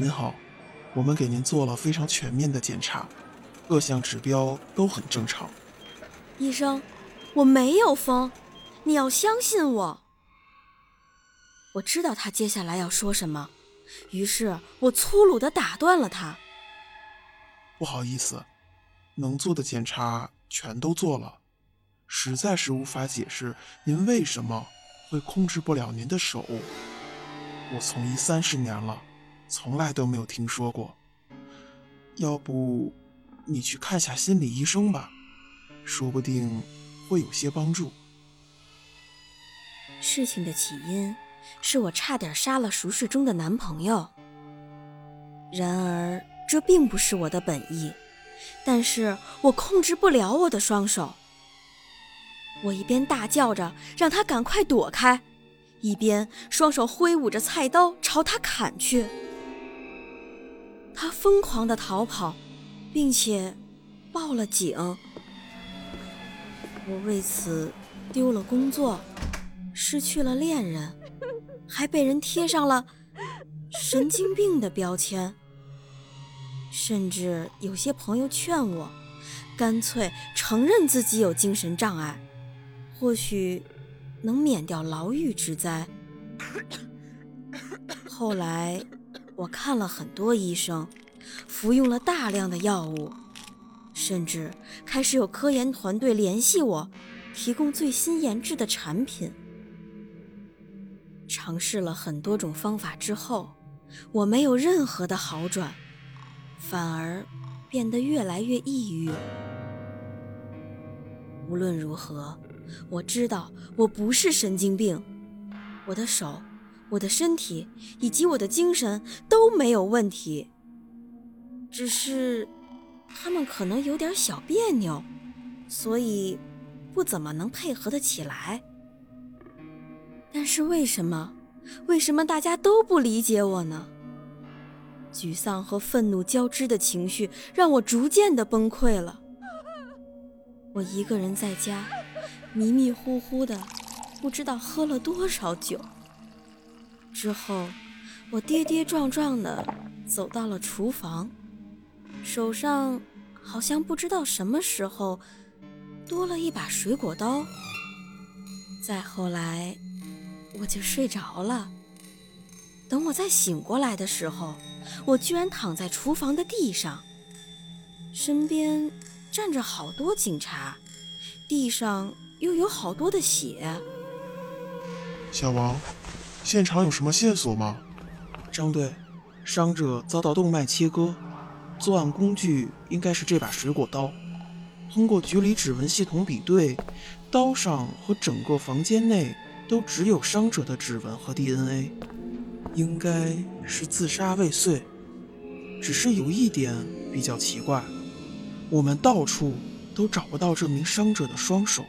您好，我们给您做了非常全面的检查，各项指标都很正常。医生，我没有疯，你要相信我。我知道他接下来要说什么，于是我粗鲁地打断了他。不好意思，能做的检查全都做了，实在是无法解释您为什么会控制不了您的手。我从医三十年了。从来都没有听说过。要不，你去看下心理医生吧，说不定会有些帮助。事情的起因是我差点杀了熟睡中的男朋友。然而，这并不是我的本意，但是我控制不了我的双手。我一边大叫着让他赶快躲开，一边双手挥舞着菜刀朝他砍去。他疯狂的逃跑，并且报了警。我为此丢了工作，失去了恋人，还被人贴上了神经病的标签。甚至有些朋友劝我，干脆承认自己有精神障碍，或许能免掉牢狱之灾。后来。我看了很多医生，服用了大量的药物，甚至开始有科研团队联系我，提供最新研制的产品。尝试了很多种方法之后，我没有任何的好转，反而变得越来越抑郁。无论如何，我知道我不是神经病，我的手。我的身体以及我的精神都没有问题，只是他们可能有点小别扭，所以不怎么能配合得起来。但是为什么？为什么大家都不理解我呢？沮丧和愤怒交织的情绪让我逐渐的崩溃了。我一个人在家，迷迷糊糊的，不知道喝了多少酒。之后，我跌跌撞撞地走到了厨房，手上好像不知道什么时候多了一把水果刀。再后来，我就睡着了。等我再醒过来的时候，我居然躺在厨房的地上，身边站着好多警察，地上又有好多的血。小王。现场有什么线索吗？张队，伤者遭到动脉切割，作案工具应该是这把水果刀。通过局里指纹系统比对，刀上和整个房间内都只有伤者的指纹和 DNA，应该是自杀未遂。只是有一点比较奇怪，我们到处都找不到这名伤者的双手。